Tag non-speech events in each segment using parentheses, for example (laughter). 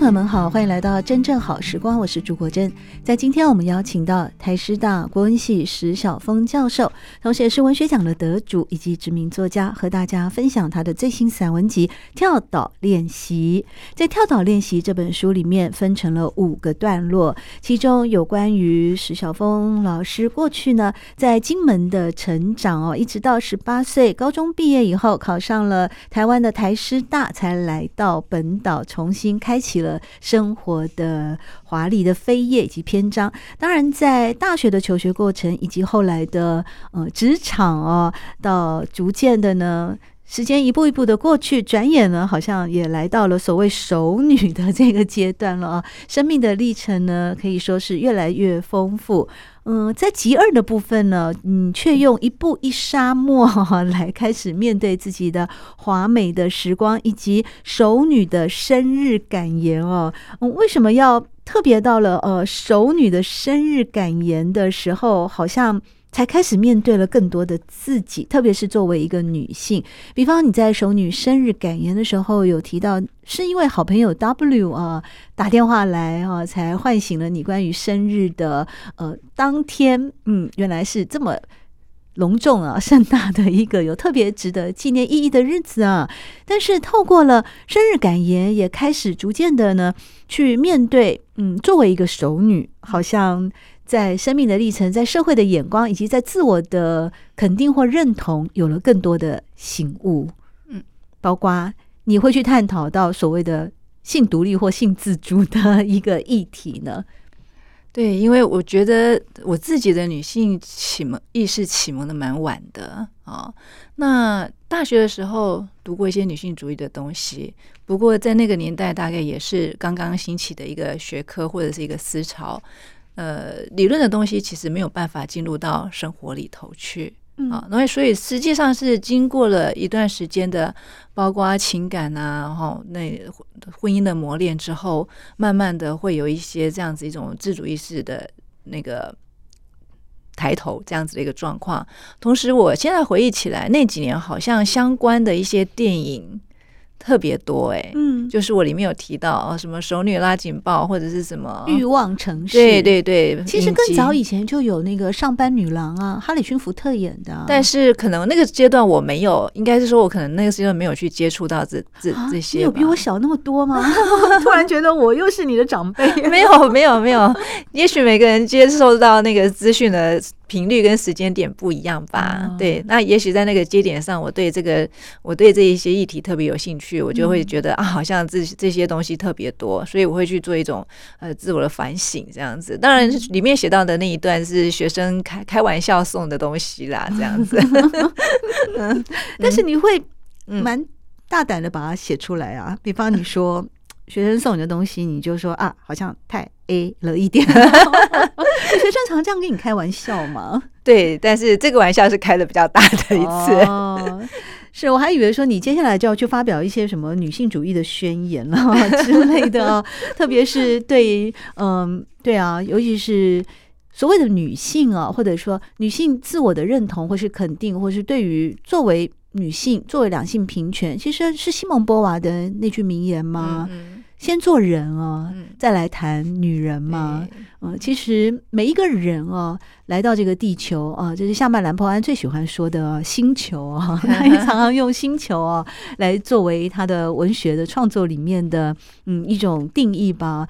朋友们好，欢迎来到真正好时光，我是朱国珍。在今天，我们邀请到台师大国文系石晓峰教授，同时也是文学奖的得主以及知名作家，和大家分享他的最新散文集《跳岛练习》。在《跳岛练习》这本书里面，分成了五个段落，其中有关于石晓峰老师过去呢在金门的成长哦，一直到十八岁高中毕业以后，考上了台湾的台师大，才来到本岛重新开启了。生活的华丽的扉页以及篇章，当然在大学的求学过程以及后来的呃职场哦，到逐渐的呢，时间一步一步的过去，转眼呢，好像也来到了所谓熟女的这个阶段了啊。生命的历程呢，可以说是越来越丰富。嗯，在极二的部分呢，嗯，却用一步一沙漠 (laughs) 来开始面对自己的华美的时光，以及熟女的生日感言哦。为什么要特别到了呃熟女的生日感言的时候，好像？才开始面对了更多的自己，特别是作为一个女性。比方你在熟女生日感言的时候有提到，是因为好朋友 W 啊打电话来啊，才唤醒了你关于生日的呃当天。嗯，原来是这么隆重啊、盛大的一个有特别值得纪念意义的日子啊。但是透过了生日感言，也开始逐渐的呢去面对。嗯，作为一个熟女，好像。在生命的历程，在社会的眼光，以及在自我的肯定或认同，有了更多的醒悟。嗯，包括你会去探讨到所谓的性独立或性自主的一个议题呢？对，因为我觉得我自己的女性启蒙意识启蒙的蛮晚的啊。那大学的时候读过一些女性主义的东西，不过在那个年代，大概也是刚刚兴起的一个学科或者是一个思潮。呃，理论的东西其实没有办法进入到生活里头去啊，那所以实际上是经过了一段时间的，包括情感啊，然后那婚姻的磨练之后，慢慢的会有一些这样子一种自主意识的那个抬头，这样子的一个状况。同时，我现在回忆起来，那几年好像相关的一些电影。特别多哎、欸，嗯，就是我里面有提到啊，什么熟女拉警报或者是什么欲望城市，对对对，其实更早以前就有那个上班女郎啊，哈里逊福特演的，但是可能那个阶段我没有，应该是说我可能那个阶段没有去接触到这这这些。你有比我小那么多吗？(laughs) 突然觉得我又是你的长辈？(laughs) 没有没有没有，也许每个人接受到那个资讯的。频率跟时间点不一样吧？哦、对，那也许在那个节点上，我对这个，我对这一些议题特别有兴趣，我就会觉得、嗯、啊，好像这这些东西特别多，所以我会去做一种呃自我的反省，这样子。当然，里面写到的那一段是学生开开玩笑送的东西啦，(laughs) 这样子。嗯，(laughs) 但是你会蛮大胆的把它写出来啊，比方你说。学生送你的东西，你就说啊，好像太 A 了一点。(laughs) 学生常这样跟你开玩笑吗？对，但是这个玩笑是开的比较大的一次。哦、是，我还以为说你接下来就要去发表一些什么女性主义的宣言了 (laughs) 之类的，(laughs) 特别是对于嗯，对啊，尤其是所谓的女性啊，或者说女性自我的认同，或是肯定，或是对于作为女性作为两性平权，其实是西蒙波娃的那句名言吗？嗯嗯先做人哦，再来谈女人嘛。嗯，其实每一个人哦，来到这个地球啊，就是夏曼兰波安最喜欢说的星球啊，(laughs) 他也常常用星球啊来作为他的文学的创作里面的嗯一种定义吧。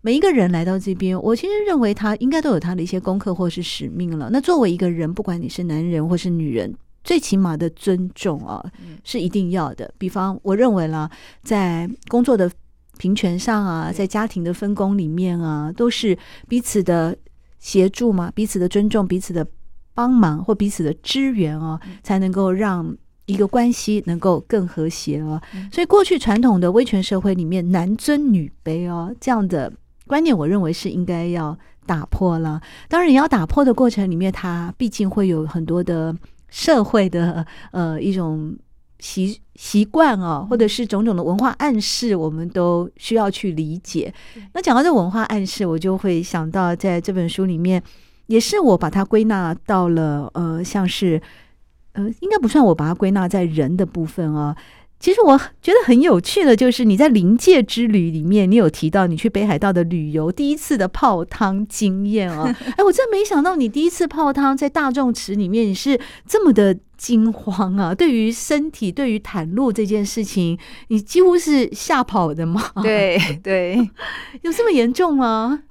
每一个人来到这边，我其实认为他应该都有他的一些功课或是使命了。那作为一个人，不管你是男人或是女人，最起码的尊重啊是一定要的。比方，我认为啦，在工作的。平权上啊，在家庭的分工里面啊，都是彼此的协助嘛，彼此的尊重，彼此的帮忙或彼此的支援啊，才能够让一个关系能够更和谐哦。所以过去传统的威权社会里面，男尊女卑哦这样的观念，我认为是应该要打破了。当然，你要打破的过程里面，它毕竟会有很多的社会的呃一种。习习惯啊，或者是种种的文化暗示，我们都需要去理解。那讲到这文化暗示，我就会想到在这本书里面，也是我把它归纳到了呃，像是呃，应该不算我把它归纳在人的部分啊。其实我觉得很有趣的，就是你在临界之旅里面，你有提到你去北海道的旅游第一次的泡汤经验啊。(laughs) 哎，我真没想到你第一次泡汤在大众池里面，你是这么的惊慌啊！对于身体，对于袒露这件事情，你几乎是吓跑的吗？对 (laughs) 对，有这么严重吗？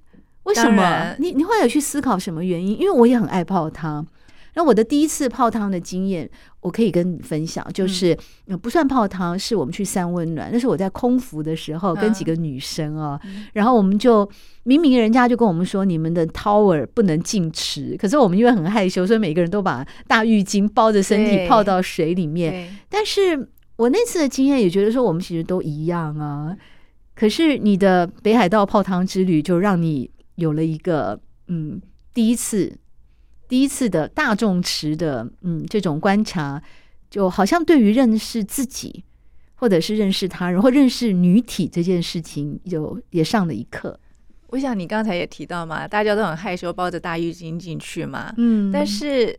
为什么？你你会有去思考什么原因？因为我也很爱泡汤。那我的第一次泡汤的经验，我可以跟你分享，就是不算泡汤，是我们去三温暖。那是我在空服的时候，跟几个女生啊，然后我们就明明人家就跟我们说，你们的 tower 不能进池，可是我们因为很害羞，所以每个人都把大浴巾包着身体泡到水里面。但是我那次的经验也觉得说，我们其实都一样啊。可是你的北海道泡汤之旅，就让你有了一个嗯第一次。第一次的大众池的，嗯，这种观察，就好像对于认识自己，或者是认识他人，或认识女体这件事情，有也上了一课。我想你刚才也提到嘛，大家都很害羞，抱着大浴巾进去嘛，嗯，但是。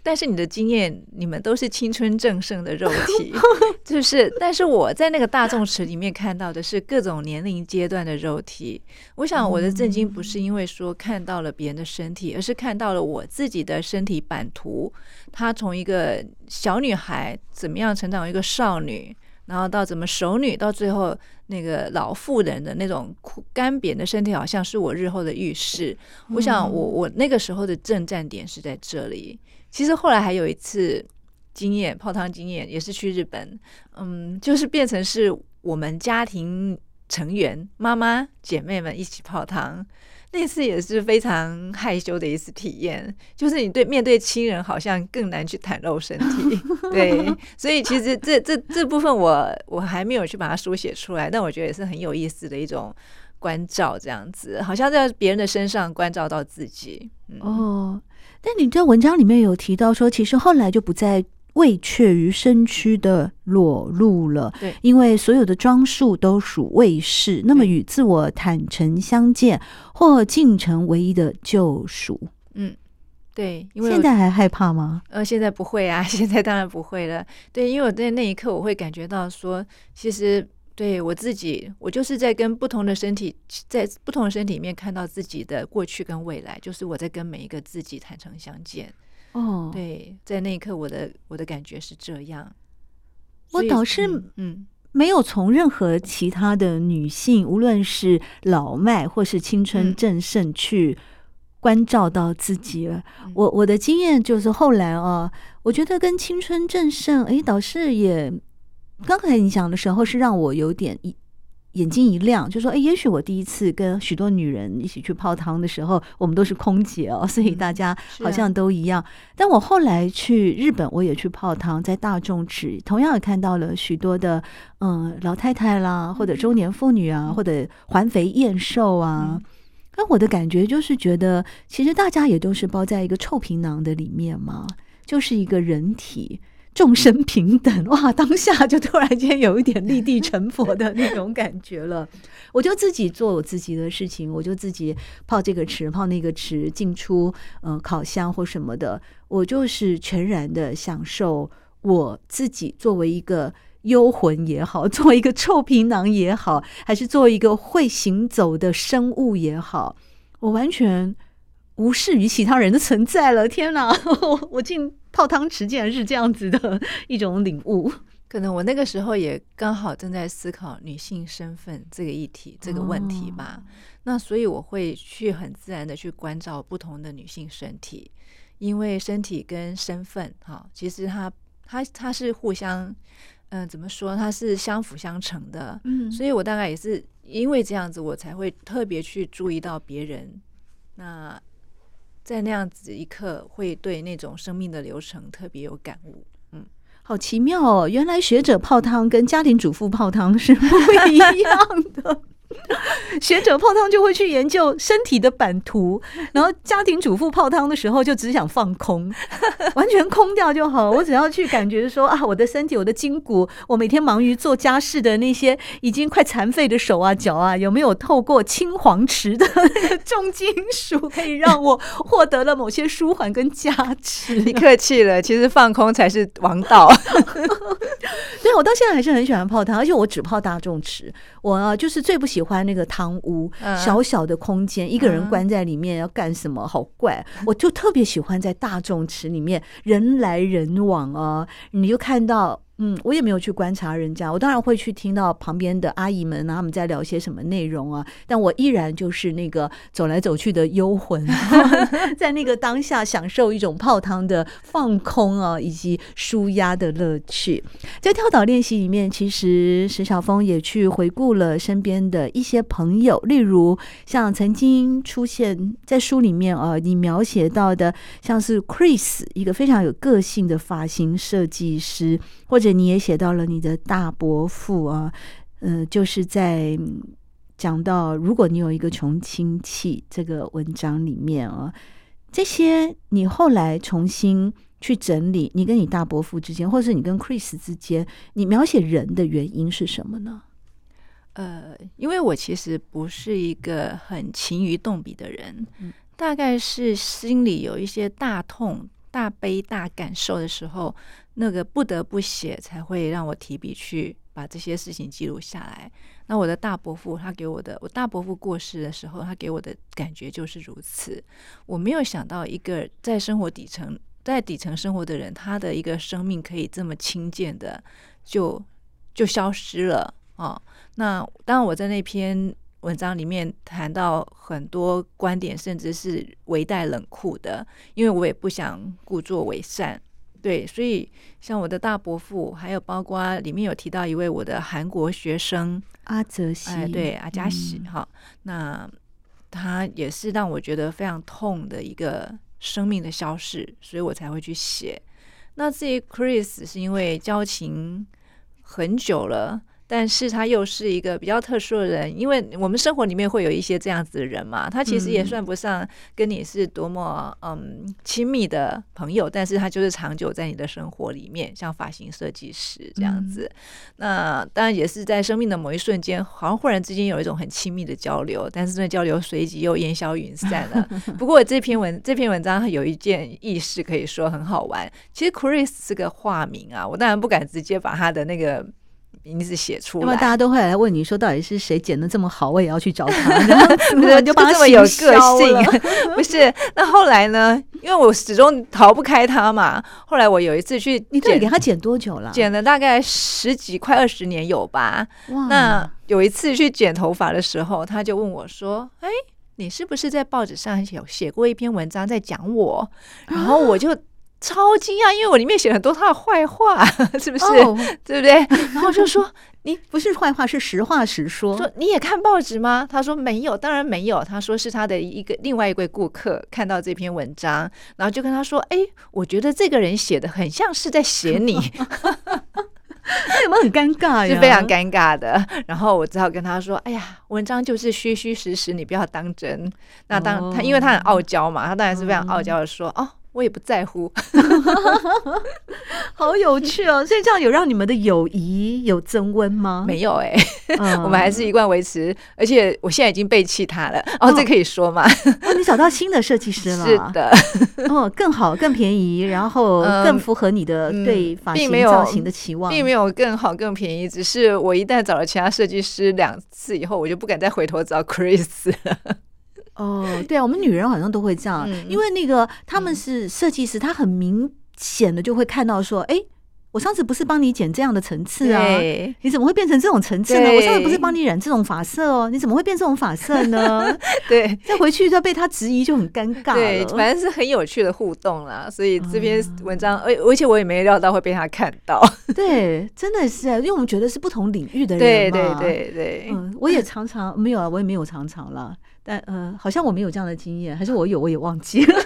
但是你的经验，你们都是青春正盛的肉体，(laughs) 就是。但是我在那个大众池里面看到的是各种年龄阶段的肉体。我想我的震惊不是因为说看到了别人的身体，而是看到了我自己的身体版图。她从一个小女孩怎么样成长为一个少女，然后到怎么熟女，到最后那个老妇人的那种干瘪的身体，好像是我日后的浴室。我想我我那个时候的正站点是在这里。其实后来还有一次经验，泡汤经验也是去日本，嗯，就是变成是我们家庭成员妈妈姐妹们一起泡汤，那次也是非常害羞的一次体验，就是你对面对亲人好像更难去袒露身体，对，所以其实这这这部分我我还没有去把它书写出来，但我觉得也是很有意思的一种关照，这样子好像在别人的身上关照到自己，嗯、哦。但你在文章里面有提到说，其实后来就不再畏怯于身躯的裸露了，对，因为所有的装束都属卫士，那么与自我坦诚相见，或竟成唯一的救赎。嗯，对，因为现在还害怕吗？呃，现在不会啊，(laughs) 现在当然不会了。对，因为我在那一刻，我会感觉到说，其实。对我自己，我就是在跟不同的身体，在不同的身体里面看到自己的过去跟未来，就是我在跟每一个自己坦诚相见。哦，对，在那一刻，我的我的感觉是这样。我倒是嗯，没有从任何其他的女性，无论是老迈或是青春正盛，去关照到自己我我的经验就是后来啊，我觉得跟青春正盛，哎，倒是也。刚才你讲的时候是让我有点一眼睛一亮，就说：“哎，也许我第一次跟许多女人一起去泡汤的时候，我们都是空姐哦，(laughs) 所以大家好像都一样。”但我后来去日本，我也去泡汤，在大众池，同样也看到了许多的嗯老太太啦，或者中年妇女啊，或者环肥燕瘦啊。那我的感觉就是觉得，其实大家也都是包在一个臭皮囊的里面嘛，就是一个人体。众生平等，(laughs) 哇！当下就突然间有一点立地成佛的那种感觉了。(laughs) 我就自己做我自己的事情，我就自己泡这个池，泡那个池，进出呃烤箱或什么的，我就是全然的享受我自己作为一个幽魂也好，(laughs) 作为一个臭皮囊也好，还是作为一个会行走的生物也好，我完全无视于其他人的存在了。天哪，我我进。泡汤池竟然是这样子的一种领悟，可能我那个时候也刚好正在思考女性身份这个议题这个问题吧。哦、那所以我会去很自然的去关照不同的女性身体，因为身体跟身份哈，其实它它它是互相嗯、呃、怎么说，它是相辅相成的。嗯，所以我大概也是因为这样子，我才会特别去注意到别人。那。在那样子一刻，会对那种生命的流程特别有感悟。嗯，好奇妙哦！原来学者泡汤跟家庭主妇泡汤是不一样的。(laughs) 学者泡汤就会去研究身体的版图，然后家庭主妇泡汤的时候就只想放空，(laughs) 完全空掉就好。我只要去感觉说啊，我的身体、我的筋骨，我每天忙于做家事的那些已经快残废的手啊、脚啊，有没有透过青黄池的那个重金属，(laughs) 可以让我获得了某些舒缓跟加持？你客气了，其实放空才是王道。对，我到现在还是很喜欢泡汤，而且我只泡大众池。我啊，就是最不喜欢那个汤屋，小小的空间，一个人关在里面要干什么？好怪！我就特别喜欢在大众池里面，人来人往啊，你就看到。嗯，我也没有去观察人家，我当然会去听到旁边的阿姨们啊，他们在聊些什么内容啊。但我依然就是那个走来走去的幽魂，(laughs) 在那个当下享受一种泡汤的放空啊，以及舒压的乐趣。在跳岛练习里面，其实石晓峰也去回顾了身边的一些朋友，例如像曾经出现在书里面啊，你描写到的像是 Chris，一个非常有个性的发型设计师，或者。你也写到了你的大伯父啊，呃，就是在讲到如果你有一个穷亲戚这个文章里面啊，这些你后来重新去整理，你跟你大伯父之间，或是你跟 Chris 之间，你描写人的原因是什么呢？呃，因为我其实不是一个很勤于动笔的人，嗯，大概是心里有一些大痛、大悲、大感受的时候。那个不得不写，才会让我提笔去把这些事情记录下来。那我的大伯父，他给我的，我大伯父过世的时候，他给我的感觉就是如此。我没有想到一个在生活底层、在底层生活的人，他的一个生命可以这么轻贱的就就消失了啊！那当然，我在那篇文章里面谈到很多观点，甚至是微带冷酷的，因为我也不想故作伪善。对，所以像我的大伯父，还有包括里面有提到一位我的韩国学生阿泽西，哎，对，阿加西哈，那他也是让我觉得非常痛的一个生命的消逝，所以我才会去写。那至于 Chris 是因为交情很久了。但是他又是一个比较特殊的人，因为我们生活里面会有一些这样子的人嘛。他其实也算不上跟你是多么嗯亲密的朋友，但是他就是长久在你的生活里面，像发型设计师这样子。那当然也是在生命的某一瞬间，好像忽然之间有一种很亲密的交流，但是那交流随即又烟消云散了。(laughs) 不过这篇文这篇文章有一件轶事可以说很好玩。其实 Chris 是个化名啊，我当然不敢直接把他的那个。名字写出来，那么大家都会来问你说，到底是谁剪的这么好？我也要去找他，(laughs) 然后就这么有个性。(laughs) 不是，那后来呢？因为我始终逃不开他嘛。后来我有一次去，你到底给他剪多久了？剪了大概十几快二十年有吧。哇！那有一次去剪头发的时候，他就问我说：“哎，你是不是在报纸上有写过一篇文章在讲我？”然后我就。超惊讶，因为我里面写了很多他的坏话，(laughs) 是不是？Oh. 对不对？(laughs) 然后就说你不是坏话，是实话实说。说你也看报纸吗？他说没有，当然没有。他说是他的一个另外一位顾客看到这篇文章，然后就跟他说：“哎，我觉得这个人写的很像是在写你。(laughs) ”那有没有很尴尬呀？是非常尴尬的。然后我只好跟他说：“哎呀，文章就是虚虚实实，你不要当真。”那当他因为他很傲娇嘛，他当然是非常傲娇的说：“ oh. 哦。”我也不在乎，(laughs) 好有趣哦！所以这样有让你们的友谊有增温吗？没有哎、欸，嗯、(laughs) 我们还是一贯维持。而且我现在已经背弃他了。(laughs) 哦，这可以说吗？哦，你找到新的设计师了？是的。哦，更好、更便宜，然后更符合你的对发型造型的期望，并没有更好、更便宜。只是我一旦找了其他设计师两次以后，我就不敢再回头找 Chris 了。哦，对啊，我们女人好像都会这样，嗯、因为那个他们是设计师，他很明显的就会看到说，哎，我上次不是帮你剪这样的层次啊，你怎么会变成这种层次呢？我上次不是帮你染这种发色哦，你怎么会变这种发色呢？(laughs) 对，再回去就被他质疑就很尴尬。对，反正是很有趣的互动啦，所以这篇文章，而、嗯、而且我也没料到会被他看到。(laughs) 对，真的是，因为我们觉得是不同领域的人嘛。对对对对，嗯，我也常常没有啊，我也没有常常啦。但呃，好像我没有这样的经验，还是我有，我也忘记了。(laughs)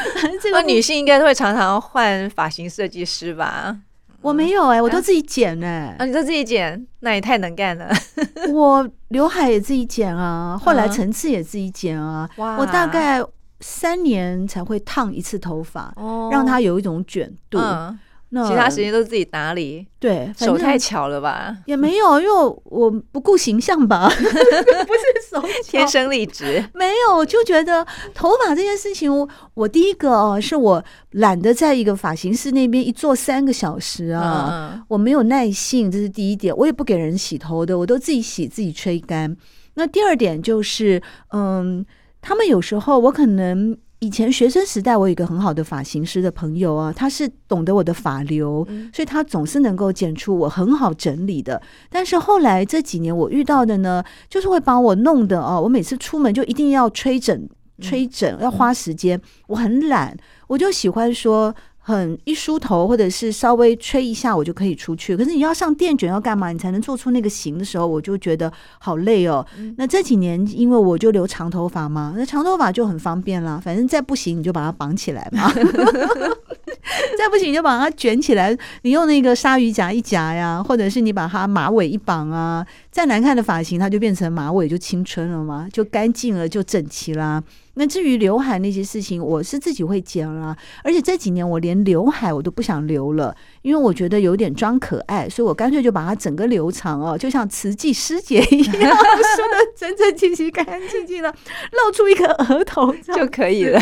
(laughs) 这个女性应该都会常常换发型设计师吧？我没有哎、欸，我都自己剪哎、欸。啊，你都自己剪，那也太能干了。(laughs) 我刘海也自己剪啊，后来层次也自己剪啊。哇，我大概三年才会烫一次头发，哦、让它有一种卷度。嗯其他时间都是自己打理，对，手太巧了吧？也没有，因为我不顾形象吧，(laughs) 不是手天生丽质，没有，就觉得头发这件事情，我，我第一个哦，是我懒得在一个发型师那边一坐三个小时啊，嗯、我没有耐性，这是第一点，我也不给人洗头的，我都自己洗自己吹干。那第二点就是，嗯，他们有时候我可能。以前学生时代，我有一个很好的发型师的朋友啊，他是懂得我的发流，所以他总是能够剪出我很好整理的。但是后来这几年我遇到的呢，就是会把我弄得哦，我每次出门就一定要吹整、吹整，要花时间。我很懒，我就喜欢说。很一梳头，或者是稍微吹一下，我就可以出去。可是你要上电卷要干嘛？你才能做出那个型的时候，我就觉得好累哦。嗯、那这几年，因为我就留长头发嘛，那长头发就很方便啦。反正再不行，你就把它绑起来嘛。(laughs) 再不行，你就把它卷起来。你用那个鲨鱼夹一夹呀，或者是你把它马尾一绑啊。再难看的发型，它就变成马尾，就青春了嘛，就干净了，就整齐啦。那至于刘海那些事情，我是自己会剪啦。而且这几年我连刘海我都不想留了，因为我觉得有点装可爱，所以我干脆就把它整个留长哦，就像慈济师姐一样，(laughs) 梳的整整齐齐、干干净净的，露出一个额头就可以了。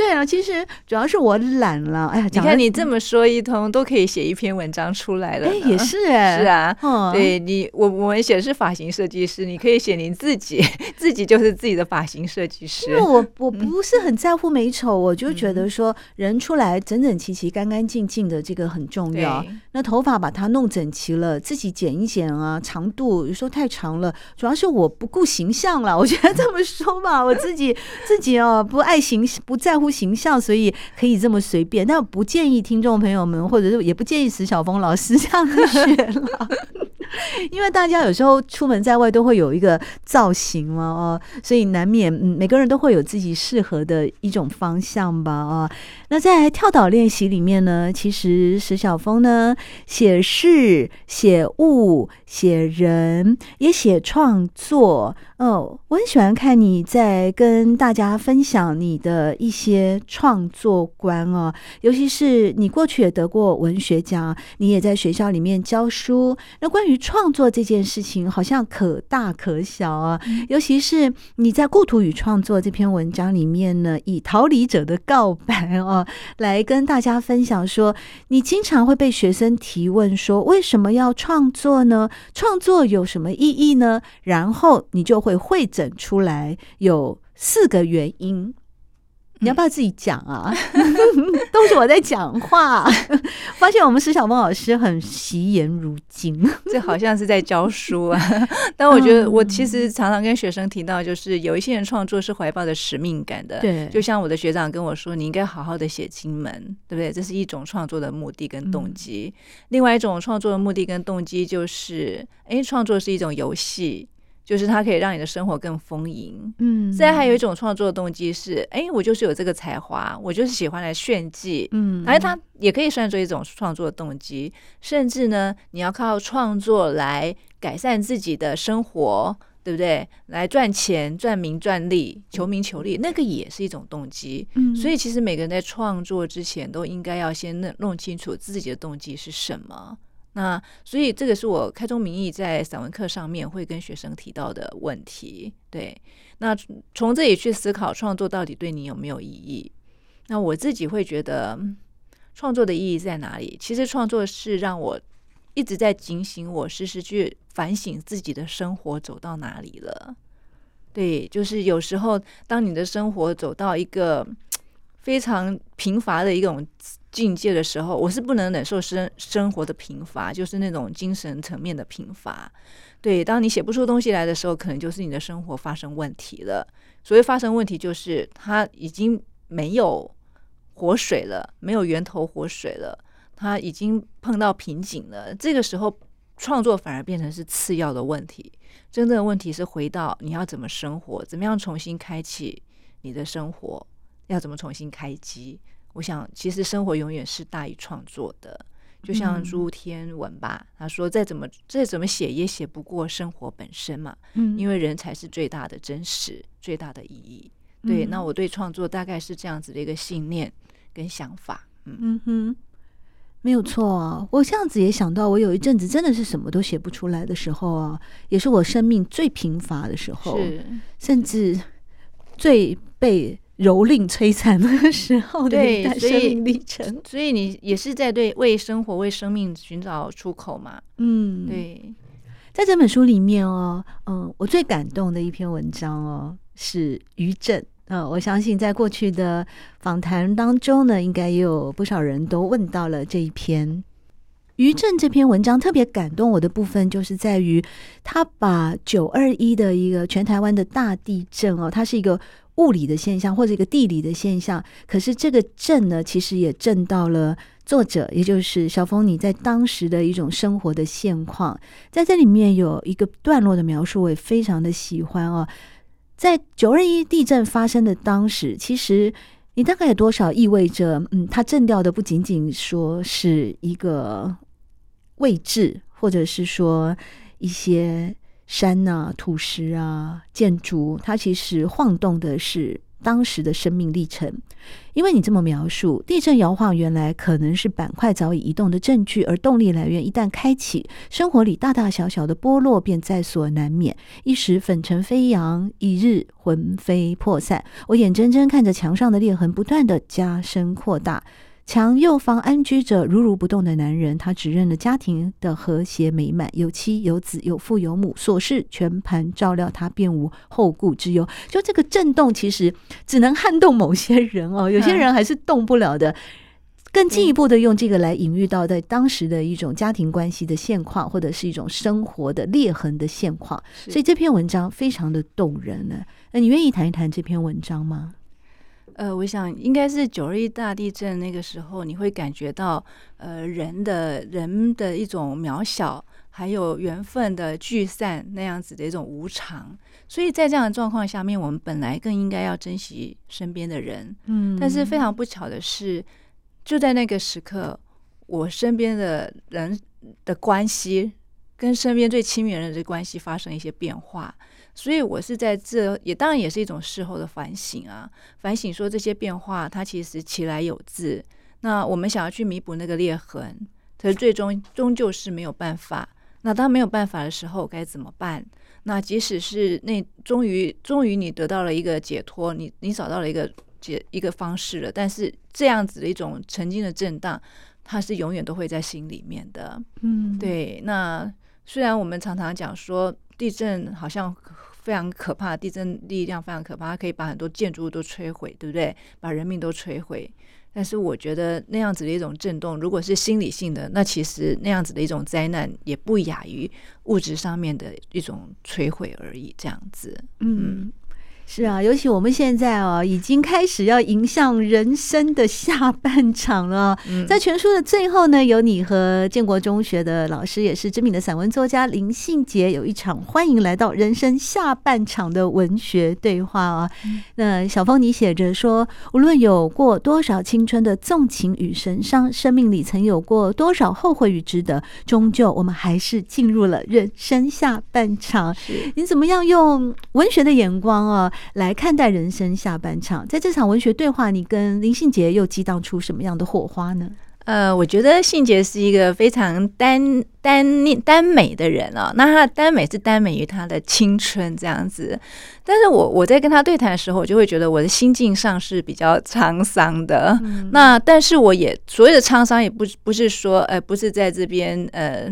对啊，其实主要是我懒了。哎呀，你看你这么说一通，都可以写一篇文章出来了。哎，也是 (laughs) 哎，是啊，嗯，对你，我我们写的是发型设计师，你可以写您自己，(laughs) 自己就是自己的发型设计师。因为我不是很在乎美丑，我就觉得说人出来整整齐齐、干干净净的这个很重要。那头发把它弄整齐了，自己剪一剪啊，长度有时候太长了，主要是我不顾形象了。我觉得这么说吧，我自己 (laughs) 自己哦不爱形不在乎形象，所以可以这么随便。但不建议听众朋友们，或者是也不建议石小峰老师这样子学了。(laughs) 因为大家有时候出门在外都会有一个造型嘛，哦，所以难免，每个人都会有自己适合的一种方向吧，啊，那在跳岛练习里面呢，其实石小峰呢写事、写物、写人，也写创作。哦，我很喜欢看你在跟大家分享你的一些创作观哦，尤其是你过去也得过文学奖，你也在学校里面教书。那关于创作这件事情，好像可大可小啊。尤其是你在《故土与创作》这篇文章里面呢，以逃离者的告白哦，来跟大家分享说，你经常会被学生提问说，为什么要创作呢？创作有什么意义呢？然后你就会。会汇整出来有四个原因，你要不要自己讲啊？(laughs) 都是我在讲话。(laughs) 发现我们石小峰老师很惜言如金，(laughs) 这好像是在教书啊。但我觉得，我其实常常跟学生提到，就是有一些人创作是怀抱着使命感的。对，就像我的学长跟我说，你应该好好的写金门，对不对？这是一种创作的目的跟动机。另外一种创作的目的跟动机就是，哎，创作是一种游戏。就是它可以让你的生活更丰盈，嗯。现在还有一种创作的动机是，哎，我就是有这个才华，我就是喜欢来炫技，嗯。而它也可以算作一种创作的动机，甚至呢，你要靠创作来改善自己的生活，对不对？来赚钱、赚名、赚利、求名求利，那个也是一种动机。嗯。所以其实每个人在创作之前，都应该要先弄弄清楚自己的动机是什么。那所以这个是我开宗明义在散文课上面会跟学生提到的问题。对，那从这里去思考创作到底对你有没有意义？那我自己会觉得创作的意义在哪里？其实创作是让我一直在警醒我，时时去反省自己的生活走到哪里了。对，就是有时候当你的生活走到一个非常贫乏的一种。境界的时候，我是不能忍受生生活的贫乏，就是那种精神层面的贫乏。对，当你写不出东西来的时候，可能就是你的生活发生问题了。所谓发生问题，就是它已经没有活水了，没有源头活水了，它已经碰到瓶颈了。这个时候，创作反而变成是次要的问题。真正的问题是回到你要怎么生活，怎么样重新开启你的生活，要怎么重新开机。我想，其实生活永远是大于创作的。就像朱天文吧，他说再怎么再怎么写也写不过生活本身嘛，嗯，因为人才是最大的真实，最大的意义。对，那我对创作大概是这样子的一个信念跟想法。嗯嗯哼，没有错啊。我这样子也想到，我有一阵子真的是什么都写不出来的时候啊，也是我生命最贫乏的时候，是甚至最被。蹂躏摧残的时候的一段生命历程，所以你也是在对为生活、为生命寻找出口嘛？嗯，对。在这本书里面哦，嗯，我最感动的一篇文章哦，是于震。嗯，我相信在过去的访谈当中呢，应该也有不少人都问到了这一篇于正这篇文章。特别感动我的部分，就是在于他把九二一的一个全台湾的大地震哦，它是一个。物理的现象或者一个地理的现象，可是这个震呢，其实也震到了作者，也就是小峰你在当时的一种生活的现况。在这里面有一个段落的描述，我也非常的喜欢哦。在九二一地震发生的当时，其实你大概有多少意味着，嗯，它震掉的不仅仅说是一个位置，或者是说一些。山啊，土石啊，建筑，它其实晃动的是当时的生命历程。因为你这么描述，地震摇晃原来可能是板块早已移动的证据，而动力来源一旦开启，生活里大大小小的剥落便在所难免。一时粉尘飞扬，一日魂飞魄散。我眼睁睁看着墙上的裂痕不断地加深扩大。墙右方安居者如如不动的男人，他指认了家庭的和谐美满，有妻有子，有父有母，琐事全盘照料，他便无后顾之忧。就这个震动，其实只能撼动某些人哦，有些人还是动不了的。更进一步的用这个来隐喻到在当时的一种家庭关系的现况，或者是一种生活的裂痕的现况。所以这篇文章非常的动人呢。那你愿意谈一谈这篇文章吗？呃，我想应该是九二一大地震那个时候，你会感觉到呃人的人的一种渺小，还有缘分的聚散那样子的一种无常。所以在这样的状况下面，我们本来更应该要珍惜身边的人，嗯。但是非常不巧的是，就在那个时刻，我身边的人的关系跟身边最亲密的人的关系发生一些变化。所以，我是在这也当然也是一种事后的反省啊，反省说这些变化它其实其来有自。那我们想要去弥补那个裂痕，可是最终终究是没有办法。那当没有办法的时候该怎么办？那即使是那终于终于你得到了一个解脱，你你找到了一个解一个方式了，但是这样子的一种曾经的震荡，它是永远都会在心里面的。嗯，对。那虽然我们常常讲说地震好像。非常可怕，地震力量非常可怕，它可以把很多建筑物都摧毁，对不对？把人命都摧毁。但是我觉得那样子的一种震动，如果是心理性的，那其实那样子的一种灾难也不亚于物质上面的一种摧毁而已。这样子，嗯。是啊，尤其我们现在啊，已经开始要迎向人生的下半场了。嗯、在全书的最后呢，有你和建国中学的老师，也是知名的散文作家林信杰，有一场欢迎来到人生下半场的文学对话啊。嗯、那小峰，你写着说，无论有过多少青春的纵情与神伤，生命里曾有过多少后悔与值得，终究我们还是进入了人生下半场。是你怎么样用文学的眼光啊？来看待人生下半场，在这场文学对话，你跟林信杰又激荡出什么样的火花呢？呃，我觉得信杰是一个非常单单念耽美的人啊、哦，那他的耽美是单美于他的青春这样子。但是我我在跟他对谈的时候，我就会觉得我的心境上是比较沧桑的。嗯、那但是我也所谓的沧桑，也不不是说呃，不是在这边呃。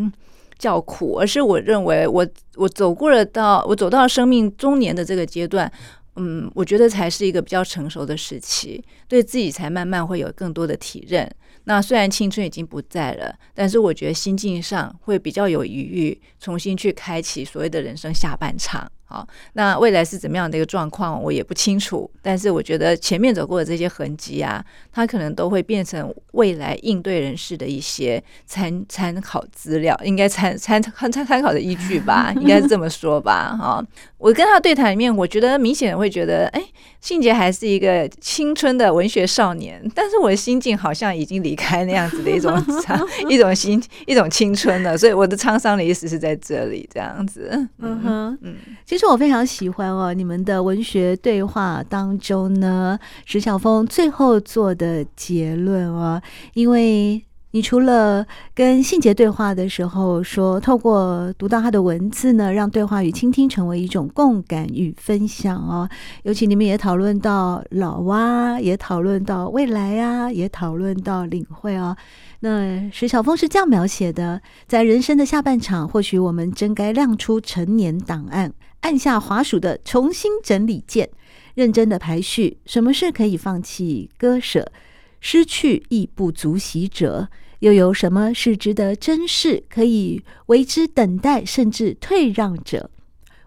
叫苦，而是我认为我我走过了到我走到生命中年的这个阶段，嗯，我觉得才是一个比较成熟的时期，对自己才慢慢会有更多的体认。那虽然青春已经不在了，但是我觉得心境上会比较有余裕，重新去开启所谓的人生下半场好，那未来是怎么样的一个状况，我也不清楚。但是我觉得前面走过的这些痕迹啊，它可能都会变成未来应对人事的一些参参考资料，应该参参参参考的依据吧，应该是这么说吧。哈，我跟他对谈里面，我觉得明显会觉得，哎，信杰还是一个青春的文学少年，但是我的心境好像已经离开那样子的一种 (laughs) 一种心一种青春了。所以我的沧桑的意思是在这里，这样子。嗯哼，嗯，其实。其实我非常喜欢哦，你们的文学对话当中呢，石晓峰最后做的结论哦，因为你除了跟信杰对话的时候说，透过读到他的文字呢，让对话与倾听成为一种共感与分享哦。尤其你们也讨论到老啊，也讨论到未来啊，也讨论到领会哦。那石晓峰是这样描写的：在人生的下半场，或许我们真该亮出成年档案。按下滑鼠的重新整理键，认真的排序，什么是可以放弃、割舍、失去亦不足惜者？又有什么是值得珍视、可以为之等待甚至退让者？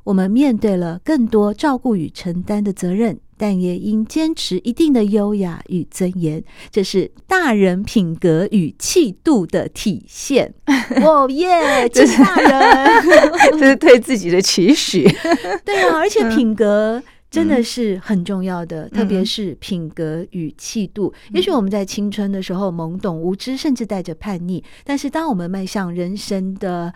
我们面对了更多照顾与承担的责任。但也应坚持一定的优雅与尊严，这是大人品格与气度的体现。(laughs) 哦耶，这是大人，(laughs) 这是对自己的期许。(laughs) 对啊，而且品格真的是很重要的，嗯、特别是品格与气度。嗯、也许我们在青春的时候懵懂无知，甚至带着叛逆，但是当我们迈向人生的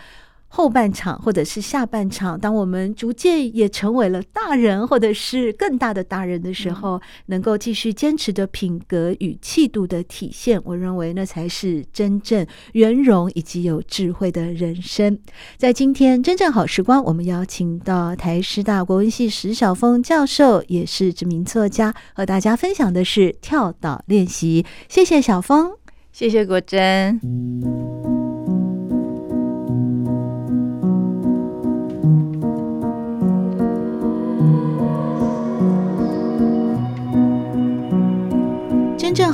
后半场或者是下半场，当我们逐渐也成为了大人，或者是更大的大人的时候，嗯、能够继续坚持的品格与气度的体现，我认为那才是真正圆融以及有智慧的人生。在今天真正好时光，我们邀请到台师大国文系石晓峰教授，也是知名作家，和大家分享的是跳岛练习。谢谢小峰，谢谢国珍。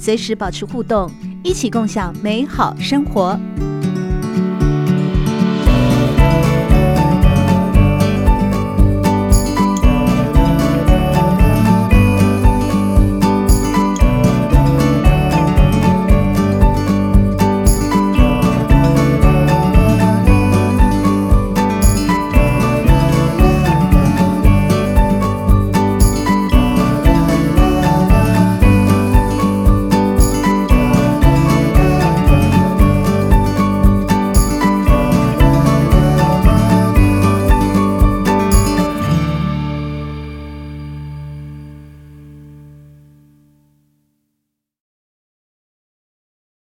随时保持互动，一起共享美好生活。